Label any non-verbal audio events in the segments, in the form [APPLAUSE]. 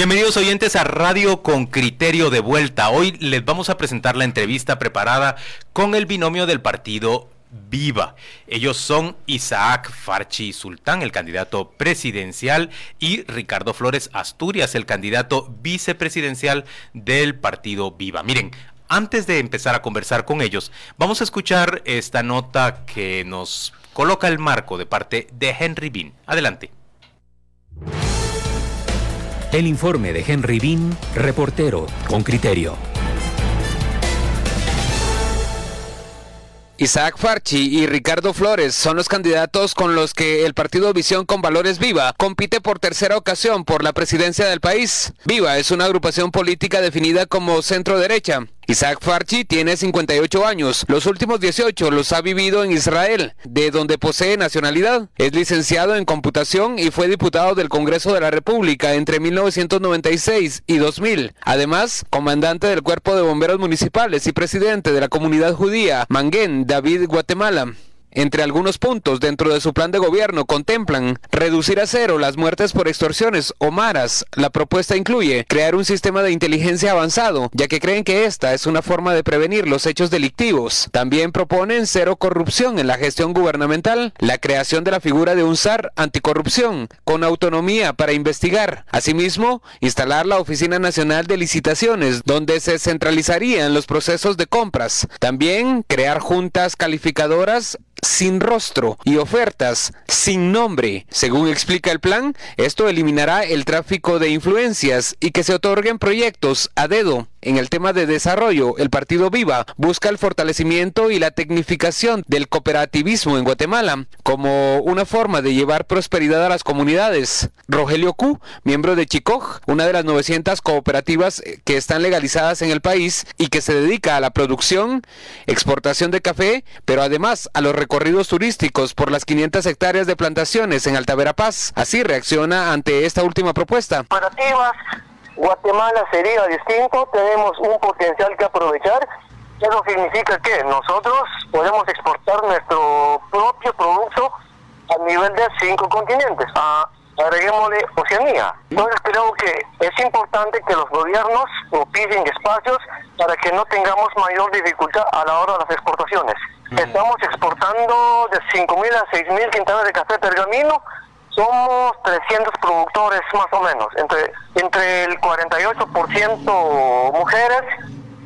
Bienvenidos oyentes a Radio con Criterio de Vuelta. Hoy les vamos a presentar la entrevista preparada con el binomio del partido Viva. Ellos son Isaac Farchi Sultán, el candidato presidencial, y Ricardo Flores Asturias, el candidato vicepresidencial del partido Viva. Miren, antes de empezar a conversar con ellos, vamos a escuchar esta nota que nos coloca el marco de parte de Henry Bean. Adelante. El informe de Henry Bean, reportero con criterio. Isaac Farchi y Ricardo Flores son los candidatos con los que el partido Visión con Valores Viva compite por tercera ocasión por la presidencia del país. Viva es una agrupación política definida como centro derecha. Isaac Farchi tiene 58 años. Los últimos 18 los ha vivido en Israel, de donde posee nacionalidad. Es licenciado en computación y fue diputado del Congreso de la República entre 1996 y 2000. Además, comandante del Cuerpo de Bomberos Municipales y presidente de la comunidad judía Manguén, David, Guatemala. Entre algunos puntos dentro de su plan de gobierno contemplan reducir a cero las muertes por extorsiones o maras. La propuesta incluye crear un sistema de inteligencia avanzado, ya que creen que esta es una forma de prevenir los hechos delictivos. También proponen cero corrupción en la gestión gubernamental, la creación de la figura de un SAR anticorrupción, con autonomía para investigar. Asimismo, instalar la Oficina Nacional de Licitaciones, donde se centralizarían los procesos de compras. También crear juntas calificadoras sin rostro y ofertas sin nombre. Según explica el plan, esto eliminará el tráfico de influencias y que se otorguen proyectos a dedo. En el tema de desarrollo, el Partido Viva busca el fortalecimiento y la tecnificación del cooperativismo en Guatemala como una forma de llevar prosperidad a las comunidades. Rogelio Q, miembro de Chicoj, una de las 900 cooperativas que están legalizadas en el país y que se dedica a la producción, exportación de café, pero además a los recorridos turísticos por las 500 hectáreas de plantaciones en Alta Verapaz. Así reacciona ante esta última propuesta. Guatemala sería distinto, tenemos un potencial que aprovechar. Eso significa que nosotros podemos exportar nuestro propio producto a nivel de cinco continentes. A, agreguémosle Oceanía. Entonces creo que es importante que los gobiernos propicien espacios para que no tengamos mayor dificultad a la hora de las exportaciones. Estamos exportando de 5.000 a 6.000 quintales de café pergamino somos 300 productores más o menos, entre, entre el 48% mujeres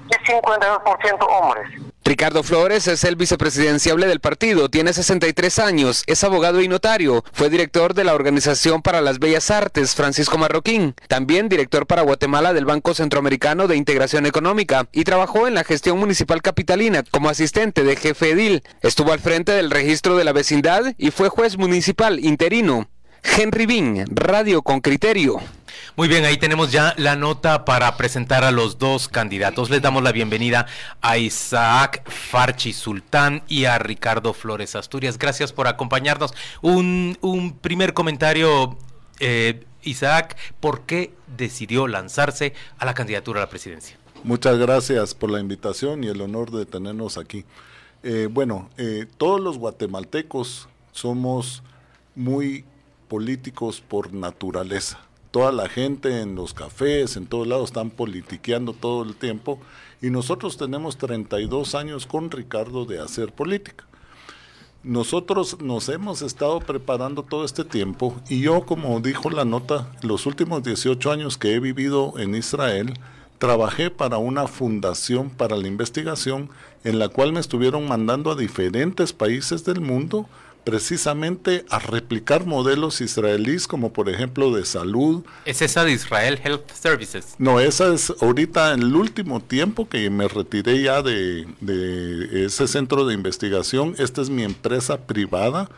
y 52% hombres. Ricardo Flores es el vicepresidenciable del partido, tiene 63 años, es abogado y notario, fue director de la Organización para las Bellas Artes Francisco Marroquín, también director para Guatemala del Banco Centroamericano de Integración Económica y trabajó en la gestión municipal capitalina como asistente de jefe edil, estuvo al frente del registro de la vecindad y fue juez municipal interino. Henry Bean, Radio con Criterio. Muy bien, ahí tenemos ya la nota para presentar a los dos candidatos. Les damos la bienvenida a Isaac Farchi Sultán y a Ricardo Flores Asturias. Gracias por acompañarnos. Un, primer comentario, eh, Isaac, ¿por qué decidió lanzarse a la candidatura a la presidencia? Muchas gracias por la invitación y el honor de tenernos aquí. Eh, bueno, eh, todos los guatemaltecos somos muy políticos por naturaleza. Toda la gente en los cafés, en todos lados, están politiqueando todo el tiempo. Y nosotros tenemos 32 años con Ricardo de hacer política. Nosotros nos hemos estado preparando todo este tiempo y yo, como dijo la nota, los últimos 18 años que he vivido en Israel, trabajé para una fundación para la investigación en la cual me estuvieron mandando a diferentes países del mundo precisamente a replicar modelos israelíes como por ejemplo de salud. ¿Es esa de Israel Health Services? No, esa es ahorita en el último tiempo que me retiré ya de, ese centro de investigación. Esta es mi empresa privada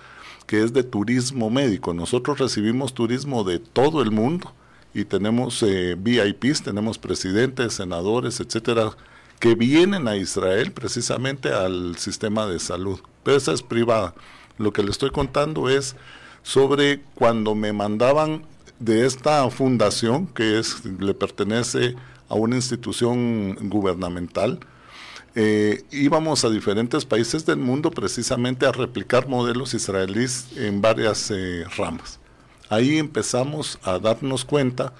que es de turismo médico. Nosotros recibimos turismo de todo el mundo y tenemos eh, VIPs, tenemos presidentes, senadores, etcétera, que vienen a Israel precisamente al sistema de salud. Pero esa es privada. Lo que le estoy contando es sobre cuando me mandaban de esta fundación, que le pertenece a una institución gubernamental, eh, íbamos a diferentes países del mundo precisamente a replicar modelos israelíes en varias eh, ramas. Ahí empezamos a darnos cuenta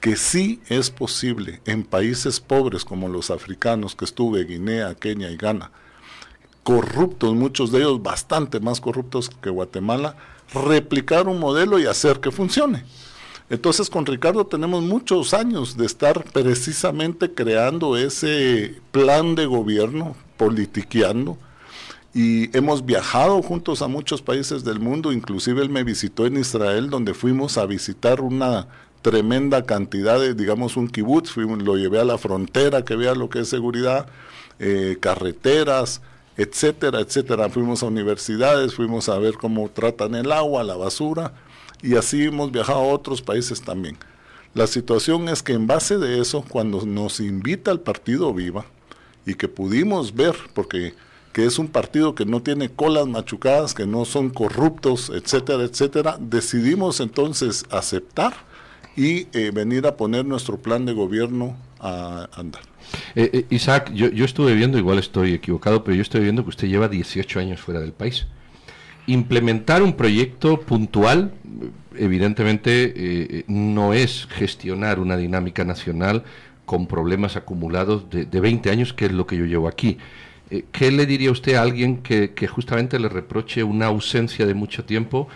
que sí es posible en países pobres como los africanos que estuve, Guinea, Kenia y Ghana, corruptos, muchos de ellos bastante más corruptos que Guatemala, replicar un modelo y hacer que funcione. Entonces con Ricardo tenemos muchos años de estar precisamente creando ese plan de gobierno, politiqueando, y hemos viajado juntos a muchos países del mundo, inclusive él me visitó en Israel, donde fuimos a visitar una tremenda cantidad de, digamos, un kibutz, lo llevé a la frontera, que vea lo que es seguridad, eh, carreteras, etcétera, etcétera. Fuimos a universidades, fuimos a ver cómo tratan el agua, la basura, y así hemos viajado a otros países también. La situación es que en base de eso, cuando nos invita el partido Viva, y que pudimos ver, porque que es un partido que no tiene colas machucadas, que no son corruptos, etcétera, etcétera, decidimos entonces aceptar y eh, venir a poner nuestro plan de gobierno andar. Eh, eh, Isaac, yo, yo, estuve viendo, igual estoy equivocado, pero yo estoy viendo que usted lleva 18 años fuera del país. Implementar un proyecto puntual, evidentemente, no es gestionar una dinámica nacional con problemas acumulados de, de 20 años, que es lo que yo llevo aquí. Eh, ¿qué le diría usted a alguien que, justamente le reproche una ausencia de mucho tiempo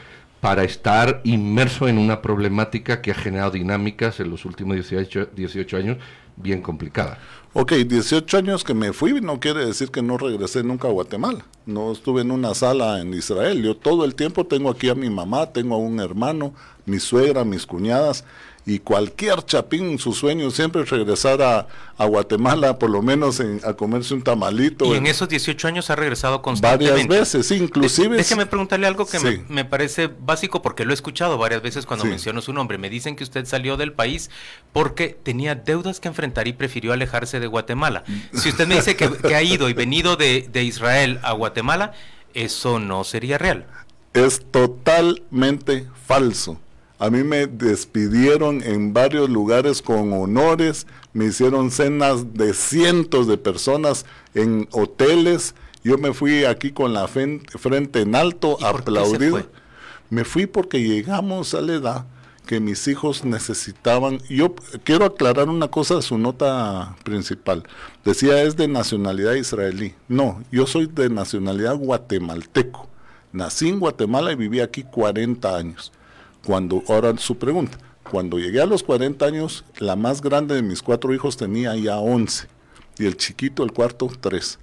para estar inmerso en una problemática que ha generado dinámicas en los últimos 18, 18 años bien complicadas? Ok, 18 años que me fui no quiere decir que no regresé nunca a Guatemala. No estuve en una sala en Israel. Yo todo el tiempo tengo aquí a mi mamá, tengo a un hermano, mi suegra, mis cuñadas y cualquier chapín, su sueño siempre es regresar a, Guatemala, por lo menos a comerse un tamalito. Y en, esos 18 años ha regresado constantemente. Varias veces, inclusive. déjeme preguntarle algo que me, parece básico porque lo he escuchado varias veces cuando menciono su nombre. Me dicen que usted salió del país porque tenía deudas que enfrentar y prefirió alejarse de Guatemala. Si usted me dice que, ha ido y venido de, de Israel a Guatemala, eso no sería real. Es totalmente falso a mí me despidieron en varios lugares con honores, me hicieron cenas de cientos de personas en hoteles. Yo me fui aquí con la frente en alto, aplaudido. Me fui porque llegamos a la edad que mis hijos necesitaban. Yo quiero aclarar una cosa de su nota principal. Decía es de nacionalidad israelí. No, yo soy de nacionalidad guatemalteco. Nací en Guatemala y viví aquí 40 años. Cuando, ahora su pregunta, cuando llegué a los 40 años, la más grande de mis cuatro hijos tenía ya 11 y el chiquito, el cuarto, 3.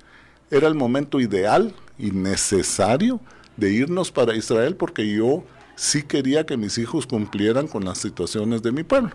Era el momento ideal y necesario de irnos para Israel porque yo sí quería que mis hijos cumplieran con las situaciones de mi pueblo,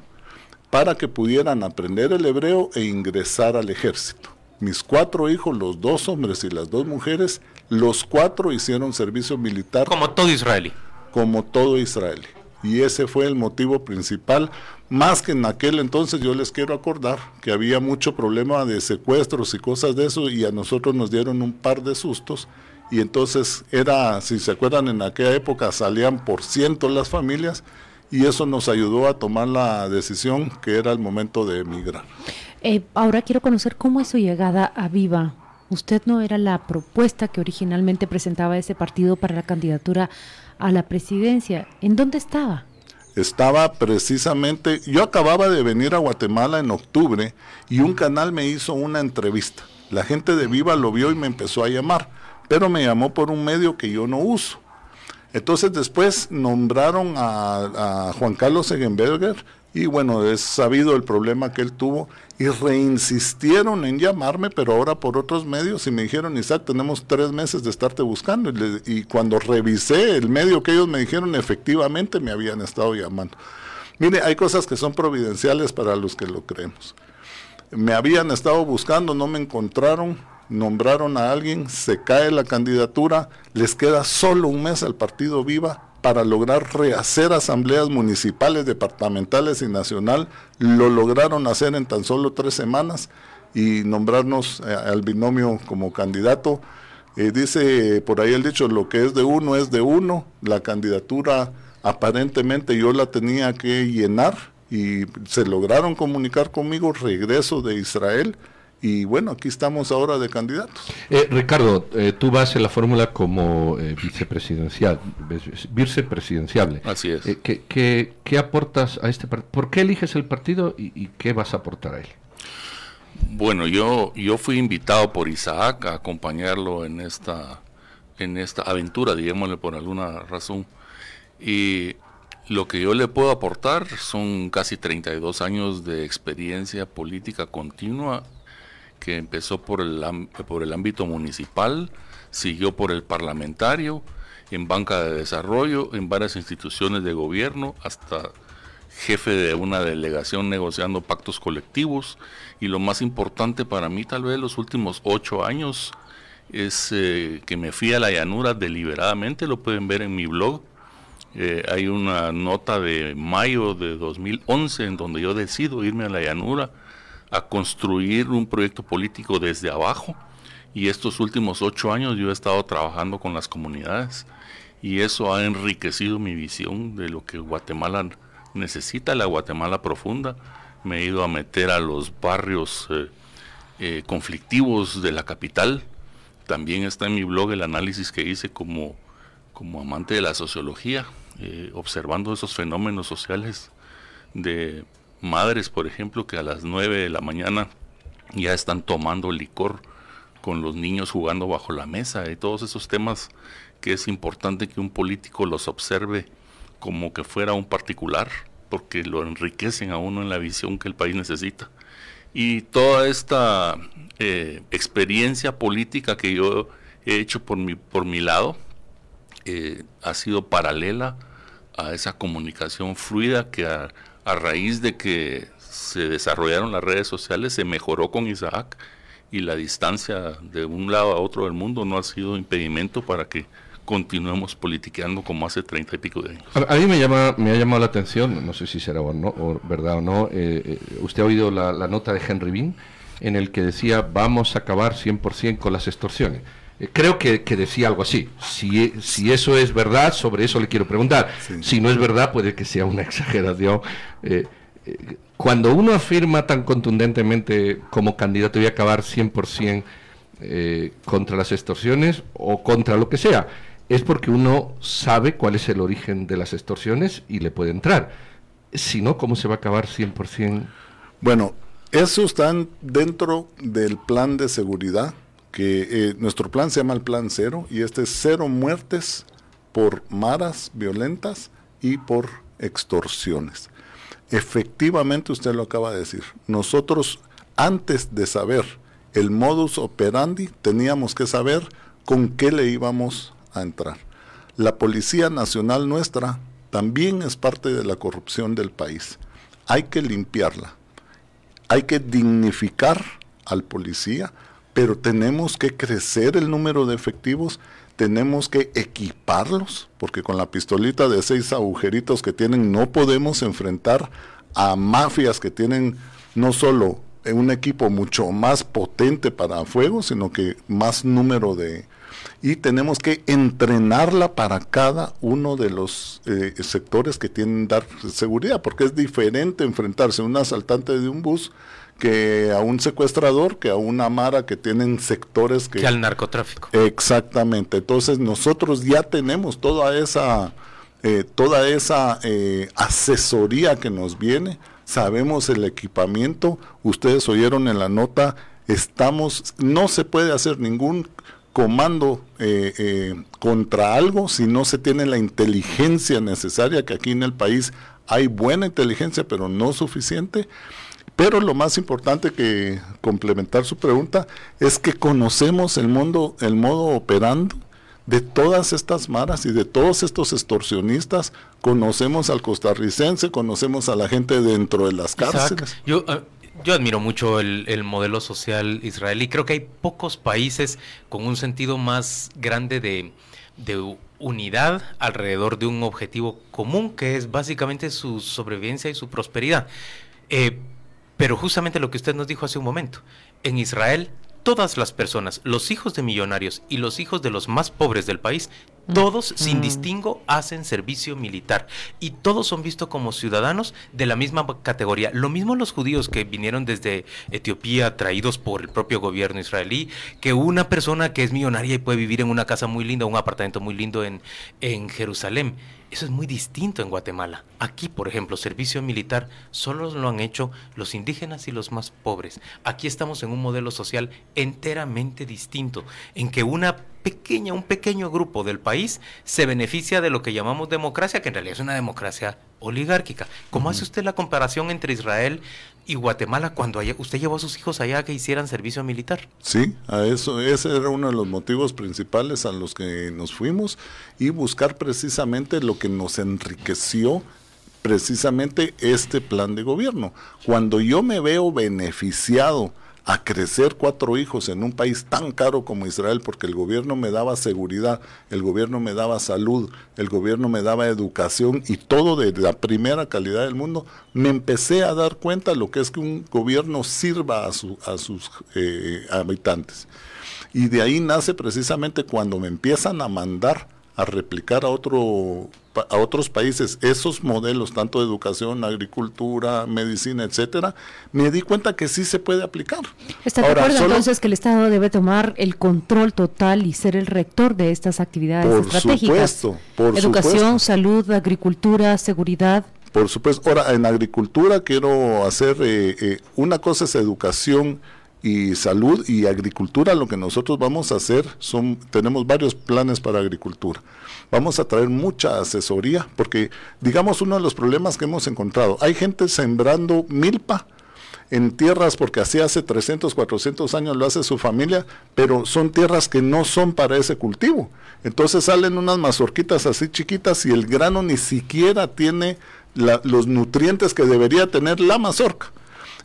para que pudieran aprender el hebreo e ingresar al ejército. Mis cuatro hijos, los dos hombres y las dos mujeres, los cuatro hicieron servicio militar. Como todo israelí. Como todo israelí. Y ese fue el motivo principal, más que en aquel entonces yo les quiero acordar que había mucho problema de secuestros y cosas de eso y a nosotros nos dieron un par de sustos y entonces era, si se acuerdan, en aquella época salían por ciento las familias y eso nos ayudó a tomar la decisión que era el momento de emigrar. Eh, ahora quiero conocer cómo es su llegada a Viva. Usted no era la propuesta que originalmente presentaba ese partido para la candidatura a la presidencia. ¿En dónde estaba? Estaba precisamente, yo acababa de venir a Guatemala en octubre y un canal me hizo una entrevista. La gente de Viva lo vio y me empezó a llamar, pero me llamó por un medio que yo no uso. Entonces después nombraron a, Juan Carlos Egenberger y bueno, es sabido el problema que él tuvo y reinsistieron en llamarme, pero ahora por otros medios y me dijeron, Isaac, tenemos tres meses de estarte buscando. Y, cuando revisé el medio que ellos me dijeron, efectivamente me habían estado llamando. Mire, hay cosas que son providenciales para los que lo creemos. Me habían estado buscando, no me encontraron, nombraron a alguien, se cae la candidatura, les queda solo un mes al partido Viva, para lograr rehacer asambleas municipales, departamentales y nacional. Lo lograron hacer en tan solo tres semanas y nombrarnos eh, al binomio como candidato. Eh, dice por ahí el dicho, lo que es de uno es de uno. La candidatura aparentemente yo la tenía que llenar y se lograron comunicar conmigo regreso de Israel y bueno, aquí estamos ahora de candidatos. Eh, Ricardo, eh, tú vas en la fórmula como eh, vicepresidencial, vicepresidenciable. Así es. ¿qué, qué, aportas a este partido? ¿Por qué eliges el partido y, qué vas a aportar a él? Bueno, yo, yo fui invitado por Isaac a acompañarlo en esta, en esta aventura, digámosle por alguna razón. Y lo que yo le puedo aportar son casi 32 años de experiencia política continua que empezó por el, por el ámbito municipal, siguió por el parlamentario, en banca de desarrollo, en varias instituciones de gobierno, hasta jefe de una delegación negociando pactos colectivos. Y lo más importante para mí, tal vez los últimos ocho años, es eh, que me fui a la llanura deliberadamente, lo pueden ver en mi blog. Eh, hay una nota de mayo de 2011 en donde yo decido irme a la llanura a construir un proyecto político desde abajo. Y estos últimos ocho años yo he estado trabajando con las comunidades y eso ha enriquecido mi visión de lo que Guatemala necesita, la Guatemala profunda. Me he ido a meter a los barrios eh, eh, conflictivos de la capital. También está en mi blog el análisis que hice como, como amante de la sociología, eh, observando esos fenómenos sociales de madres, por ejemplo, que a las 9 de la mañana ya están tomando licor con los niños jugando bajo la mesa y todos esos temas que es importante que un político los observe como que fuera un particular, porque lo enriquecen a uno en la visión que el país necesita. Y toda esta eh, experiencia política que yo he hecho por mi, por mi lado eh, ha sido paralela a esa comunicación fluida que a raíz de que se desarrollaron las redes sociales, se mejoró con Isaac y la distancia de un lado a otro del mundo no ha sido impedimento para que continuemos politiqueando como hace treinta y pico de años. A, mí me llama me ha llamado la atención, no sé si será o no, o verdad o no, eh, eh, usted ha oído la, nota de Henry Bean en el que decía vamos a acabar 100% con las extorsiones. Eh, creo que, decía algo así. Si, si eso es verdad, sobre eso le quiero preguntar. Si no es verdad, puede que sea una [LAUGHS] exageración. Eh, eh, cuando uno afirma tan contundentemente como candidato voy a acabar 100% contra las extorsiones o contra lo que sea, es porque uno sabe cuál es el origen de las extorsiones y le puede entrar. Si no, ¿cómo se va a acabar 100%? Bueno, eso está dentro del plan de seguridad que eh, nuestro plan se llama el Plan Cero y este es cero muertes por maras violentas y por extorsiones. Efectivamente, usted lo acaba de decir. Nosotros, antes de saber el modus operandi, teníamos que saber con qué le íbamos a entrar. La Policía Nacional nuestra también es parte de la corrupción del país. Hay que limpiarla. Hay que dignificar al policía pero tenemos que crecer el número de efectivos, tenemos que equiparlos, porque con la pistolita de seis agujeritos que tienen no podemos enfrentar a mafias que tienen no solo un equipo mucho más potente para fuego, sino que más número de... Y tenemos que entrenarla para cada uno de los eh, sectores que tienen dar seguridad, porque es diferente enfrentarse a un asaltante de un bus que a un secuestrador, que a una mara que tienen sectores que... Que al narcotráfico. Exactamente. Entonces nosotros ya tenemos toda esa, eh, toda esa eh, asesoría que nos viene, sabemos el equipamiento, ustedes oyeron en la nota, estamos, no se puede hacer ningún comando eh, contra algo si no se tiene la inteligencia necesaria, que aquí en el país hay buena inteligencia, pero no suficiente. Pero lo más importante que complementar su pregunta es que conocemos el mundo, el modo operando de todas estas maras y de todos estos extorsionistas. Conocemos al costarricense, conocemos a la gente dentro de las cárceles. yo, ah, yo admiro mucho el, modelo social israelí. Creo que hay pocos países con un sentido más grande de, unidad alrededor de un objetivo común que es básicamente su sobrevivencia y su prosperidad. Eh, pero justamente lo que usted nos dijo hace un momento, en Israel todas las personas, los hijos de millonarios y los hijos de los más pobres del país, Todos, sin distingo, hacen servicio militar y todos son vistos como ciudadanos de la misma categoría. Lo mismo los judíos que vinieron desde Etiopía, traídos por el propio gobierno israelí, que una persona que es millonaria y puede vivir en una casa muy linda, un apartamento muy lindo en, en Jerusalén. Eso es muy distinto en Guatemala. Aquí, por ejemplo, servicio militar solo lo han hecho los indígenas y los más pobres. Aquí estamos en un modelo social enteramente distinto, en que una pequeña, un pequeño grupo del país se beneficia de lo que llamamos democracia, que en realidad es una democracia oligárquica. ¿Cómo hace usted la comparación entre Israel y Guatemala cuando usted llevó a sus hijos allá que hicieran servicio militar? Sí, a eso, ese era uno de los motivos principales a los que nos fuimos y buscar precisamente lo que nos enriqueció precisamente este plan de gobierno. Cuando yo me veo beneficiado, a crecer cuatro hijos en un país tan caro como Israel, porque el gobierno me daba seguridad, el gobierno me daba salud, el gobierno me daba educación y todo de la primera calidad del mundo, me empecé a dar cuenta lo que es que un gobierno sirva a, a sus eh, habitantes. Y de ahí nace precisamente cuando me empiezan a mandar a replicar a otro a otros países esos modelos, tanto de educación, agricultura, medicina, etcétera, me di cuenta que sí se puede aplicar. ¿Está de acuerdo entonces que el Estado debe tomar el control total y ser el rector de estas actividades por estratégicas? Supuesto, por Educación, salud, agricultura, seguridad. Por supuesto. Ahora, en agricultura quiero hacer, eh, eh, una cosa es educación, y salud y agricultura, lo que nosotros vamos a hacer son, tenemos varios planes para agricultura. Vamos a traer mucha asesoría, porque digamos uno de los problemas que hemos encontrado, hay gente sembrando milpa en tierras porque así hace 300, 400 años lo hace su familia, pero son tierras que no son para ese cultivo. Entonces salen unas mazorquitas así chiquitas y el grano ni siquiera tiene los nutrientes que debería tener la mazorca.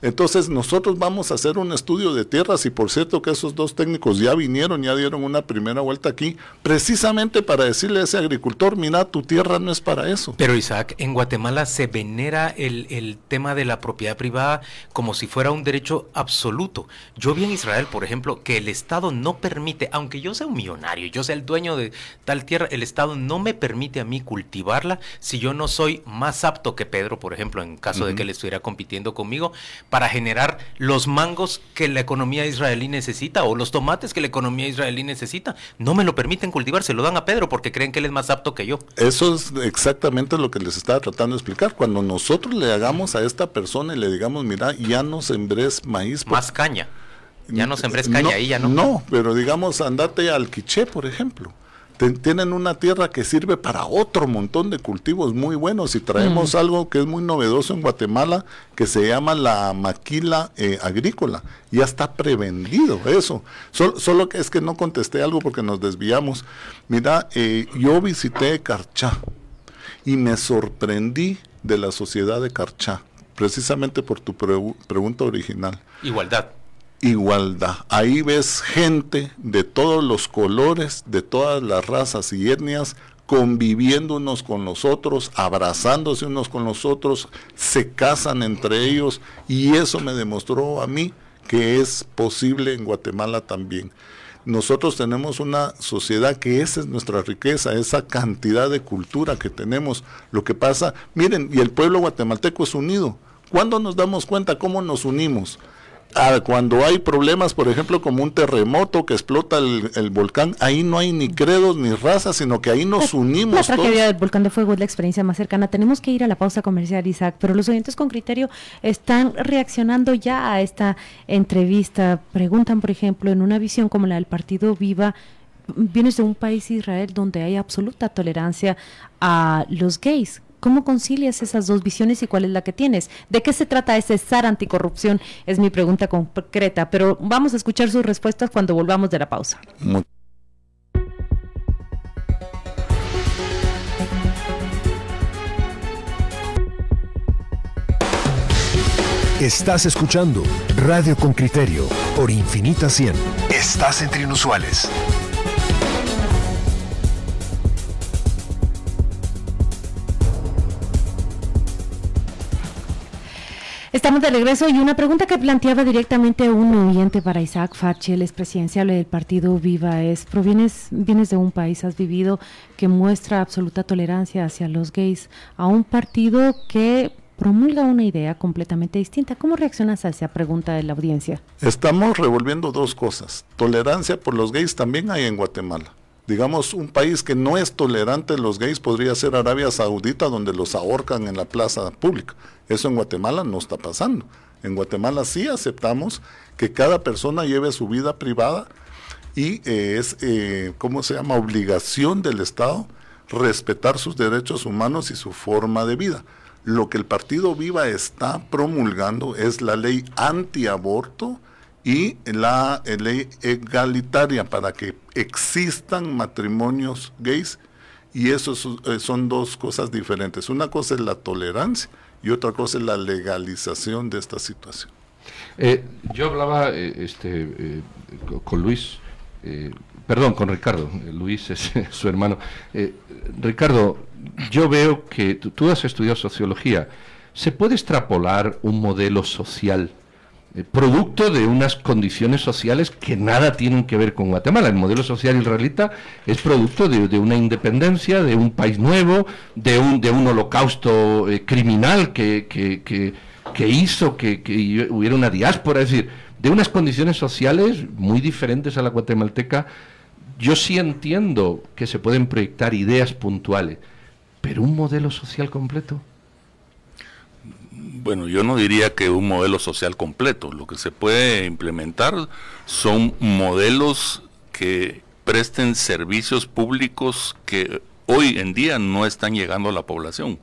Entonces nosotros vamos a hacer un estudio de tierras y por cierto que esos dos técnicos ya vinieron, ya dieron una primera vuelta aquí, precisamente para decirle a ese agricultor, mira, tu tierra no es para eso. Pero Isaac, en Guatemala se venera el, el tema de la propiedad privada como si fuera un derecho absoluto. Yo vi en Israel, por ejemplo, que el Estado no permite, aunque yo sea un millonario, yo sea el dueño de tal tierra, el Estado no me permite a mí cultivarla si yo no soy más apto que Pedro, por ejemplo, en caso de que él estuviera compitiendo conmigo, para generar los mangos que la economía israelí necesita o los tomates que la economía israelí necesita. No me lo permiten cultivar, se lo dan a Pedro porque creen que él es más apto que yo. Eso es exactamente lo que les estaba tratando de explicar. Cuando nosotros le hagamos a esta persona y le digamos, mira, ya no sembres maíz. Más caña. Ya no sembres caña, ahí ya no. No, pero digamos, andate al quiché, por ejemplo tienen una tierra que sirve para otro montón de cultivos muy buenos y traemos mm. algo que es muy novedoso en Guatemala que se llama la maquila eh, agrícola. Ya está prevendido eso. solo que es que no contesté algo porque nos desviamos. Mira, eh, yo visité Carchá y me sorprendí de la sociedad de Carchá, precisamente por tu pregunta original. Igualdad igualdad. Ahí ves gente de todos los colores, de todas las razas y etnias, conviviendo unos con los otros, abrazándose unos con los otros, se casan entre ellos y eso me demostró a mí que es posible en Guatemala también. Nosotros tenemos una sociedad que esa es nuestra riqueza, esa cantidad de cultura que tenemos. Lo que pasa, miren, y el pueblo guatemalteco es unido. ¿Cuándo nos damos cuenta cómo nos unimos? Cuando hay problemas, por ejemplo, como un terremoto que explota el, volcán, ahí no hay ni credos ni razas, sino que ahí nos unimos. La tragedia del volcán de fuego es la experiencia más cercana. Tenemos que ir a la pausa comercial, Isaac, pero los oyentes con criterio están reaccionando ya a esta entrevista. Preguntan, por ejemplo, en una visión como la del Partido Viva, vienes de un país, Israel, donde hay absoluta tolerancia a los gays. ¿Cómo concilias esas dos visiones y cuál es la que tienes? ¿De qué se trata ese SAR anticorrupción? Es mi pregunta concreta, pero vamos a escuchar sus respuestas cuando volvamos de la pausa. Estás escuchando Radio con Criterio por Infinita 100. Estás entre inusuales. Estamos de regreso y una pregunta que planteaba directamente un oyente para Isaac Farchi, el expresidencial del partido Viva, es, provienes, vienes de un país, has vivido que muestra absoluta tolerancia hacia los gays, a un partido que promulga una idea completamente distinta. ¿Cómo reaccionas a esa pregunta de la audiencia? Estamos revolviendo dos cosas. Tolerancia por los gays también hay en Guatemala. Digamos, un país que no es tolerante a los gays podría ser Arabia Saudita, donde los ahorcan en la plaza pública. Eso en Guatemala no está pasando. En Guatemala sí aceptamos que cada persona lleve su vida privada y eh, es, eh, ¿cómo se llama?, obligación del Estado respetar sus derechos humanos y su forma de vida. Lo que el Partido Viva está promulgando es la ley antiaborto y la eh, ley egalitaria para que existan matrimonios gays y eso eh, son dos cosas diferentes. Una cosa es la tolerancia y otra cosa es la legalización de esta situación. Eh, yo hablaba este, con Luis, perdón, con Ricardo, Luis es [LAUGHS] su hermano. Ricardo, yo veo que tú, has estudiado sociología. ¿Se puede extrapolar un modelo social eh, producto de unas condiciones sociales que nada tienen que ver con Guatemala? El modelo social israelita es producto de, una independencia, de un país nuevo, de un, de un holocausto eh, criminal que, que, hizo que, hubiera una diáspora, es decir, de unas condiciones sociales muy diferentes a la guatemalteca. Yo sí entiendo que se pueden proyectar ideas puntuales pero un modelo social completo. Bueno, yo no diría que un modelo social completo. Lo que se puede implementar son modelos que presten servicios públicos que hoy en día no están llegando a la población.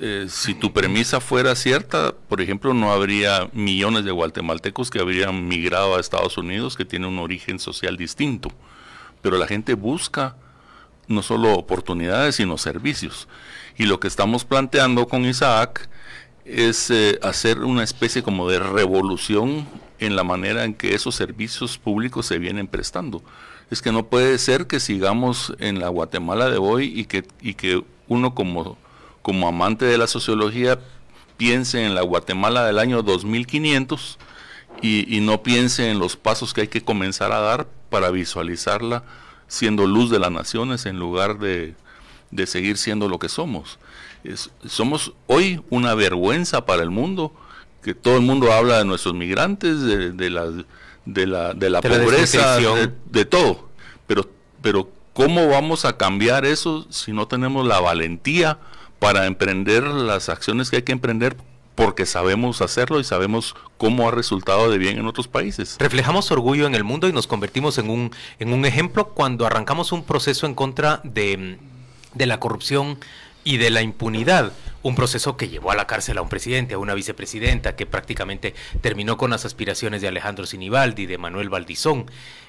Eh, si tu premisa fuera cierta, por ejemplo, no habría millones de guatemaltecos que habrían migrado a Estados Unidos que tienen un origen social distinto. Pero la gente busca no solo oportunidades, sino servicios. Y lo que estamos planteando con Isaac es eh, hacer una especie como de revolución en la manera en que esos servicios públicos se vienen prestando. Es que no puede ser que sigamos en la Guatemala de hoy y que, y que uno como, como amante de la sociología piense en la Guatemala del año 2500 y, y no piense en los pasos que hay que comenzar a dar para visualizarla siendo luz de las naciones en lugar de, seguir siendo lo que somos. somos hoy una vergüenza para el mundo, que todo el mundo habla de nuestros migrantes, de, la, de la, de la pobreza, de, todo. Pero, pero ¿cómo vamos a cambiar eso si no tenemos la valentía para emprender las acciones que hay que emprender porque sabemos hacerlo y sabemos cómo ha resultado de bien en otros países. Reflejamos orgullo en el mundo y nos convertimos en un, en un ejemplo cuando arrancamos un proceso en contra de, de la corrupción y de la impunidad. Un proceso que llevó a la cárcel a un presidente, a una vicepresidenta, que prácticamente terminó con las aspiraciones de Alejandro Sinibaldi, de Manuel Valdizón.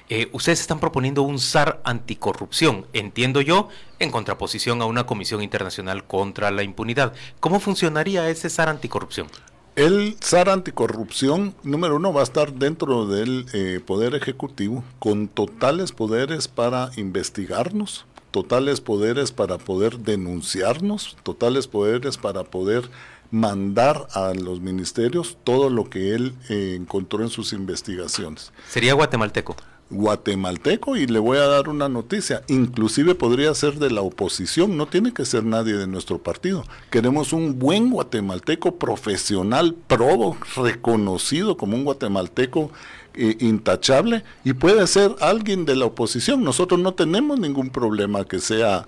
Eh, ustedes están proponiendo un SAR anticorrupción, entiendo yo, en contraposición a una Comisión Internacional contra la Impunidad. ¿Cómo funcionaría ese SAR anticorrupción? El SAR anticorrupción, número uno, va a estar dentro del eh, Poder Ejecutivo con totales poderes para investigarnos, totales poderes para poder denunciarnos, totales poderes para poder mandar a los ministerios todo lo que él eh, encontró en sus investigaciones. ¿Sería guatemalteco? Guatemalteco y le voy a dar una noticia, inclusive podría ser de la oposición, no tiene que ser nadie de nuestro partido. Queremos un buen guatemalteco profesional, probo, reconocido como un guatemalteco intachable y puede ser alguien de la oposición. Nosotros no tenemos ningún problema que sea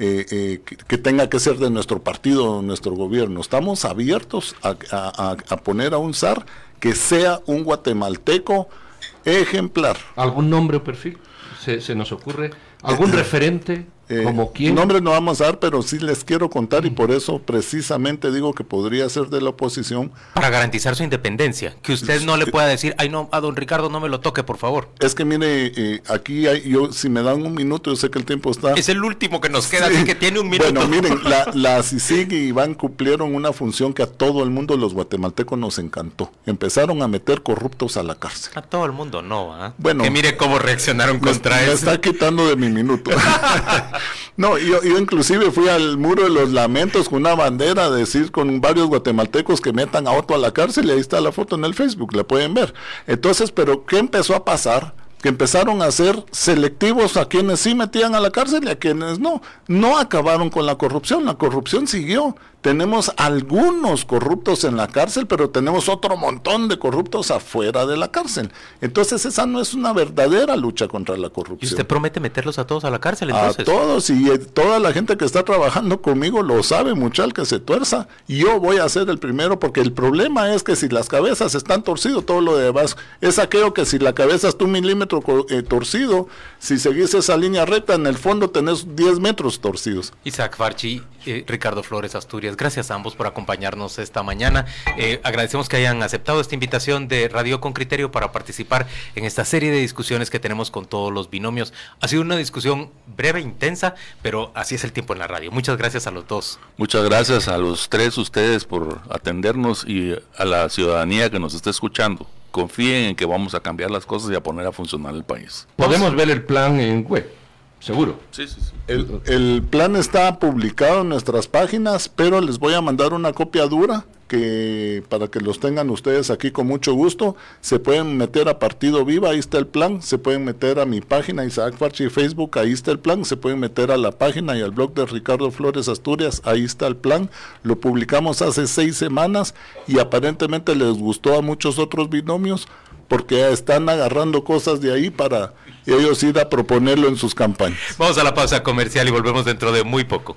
eh, eh, que, tenga que ser de nuestro partido o nuestro gobierno. Estamos abiertos a, poner a un zar que sea un guatemalteco ejemplar. ¿Algún nombre o perfil? ¿Se, se nos ocurre? ¿Algún [CLEARS THROAT] referente? Eh, ¿Como quién? Nombres no vamos a dar, pero sí les quiero contar y por eso precisamente digo que podría ser de la oposición. Para garantizar su independencia, que usted no le pueda decir, ay no, a don Ricardo no me lo toque, por favor. Es que mire, eh, aquí hay, yo si me dan un minuto, yo sé que el tiempo está. Es el último que nos queda, así que tiene un minuto. Bueno, miren, la, [LAUGHS] la CICIG y Iván cumplieron una función que a todo el mundo, los guatemaltecos, nos encantó. Empezaron a meter corruptos a la cárcel. A todo el mundo no, ¿ah? Bueno. Que mire cómo reaccionaron contra eso. Me está quitando de mi minuto. [LAUGHS] no, yo, yo inclusive fui al muro de los lamentos con una bandera decir con varios guatemaltecos que metan a Otto a la cárcel y ahí está la foto en el Facebook, la pueden ver. Entonces, pero ¿qué empezó a pasar? Que empezaron a ser selectivos a quienes sí metían a la cárcel y a quienes no. No acabaron con la corrupción, la corrupción siguió. Tenemos algunos corruptos en la cárcel, pero tenemos otro montón de corruptos afuera de la cárcel. Entonces esa no es una verdadera lucha contra la corrupción. ¿Y usted promete meterlos a todos a la cárcel entonces? A todos y eh, toda la gente que está trabajando conmigo lo sabe, muchal que se tuerza. Yo voy a ser el primero porque el problema es que si las cabezas están torcidas, todo lo demás es aquello que si la cabeza está un milímetro eh, torcido, si seguís esa línea recta, en el fondo tenés 10 metros torcidos. Isaac Farchi, eh, Ricardo Flores Asturias Gracias a ambos por acompañarnos esta mañana. Eh, agradecemos que hayan aceptado esta invitación de Radio con Criterio para participar en esta serie de discusiones que tenemos con todos los binomios. Ha sido una discusión breve, intensa, pero así es el tiempo en la radio. Muchas gracias a los dos. Muchas gracias a los tres ustedes por atendernos y a la ciudadanía que nos está escuchando confíen en que vamos a cambiar las cosas y a poner a funcionar el país. Podemos ver el plan en web. Seguro. Sí, sí, sí. El, el, plan está publicado en nuestras páginas, pero les voy a mandar una copia dura que para que los tengan ustedes aquí con mucho gusto. Se pueden meter a Partido Viva, ahí está el plan. Se pueden meter a mi página Isaac Farchi Facebook, ahí está el plan. Se pueden meter a la página y al blog de Ricardo Flores Asturias, ahí está el plan. Lo publicamos hace seis semanas y aparentemente les gustó a muchos otros binomios porque están agarrando cosas de ahí para ellos ir a proponerlo en sus campañas. Vamos a la pausa comercial y volvemos dentro de muy poco.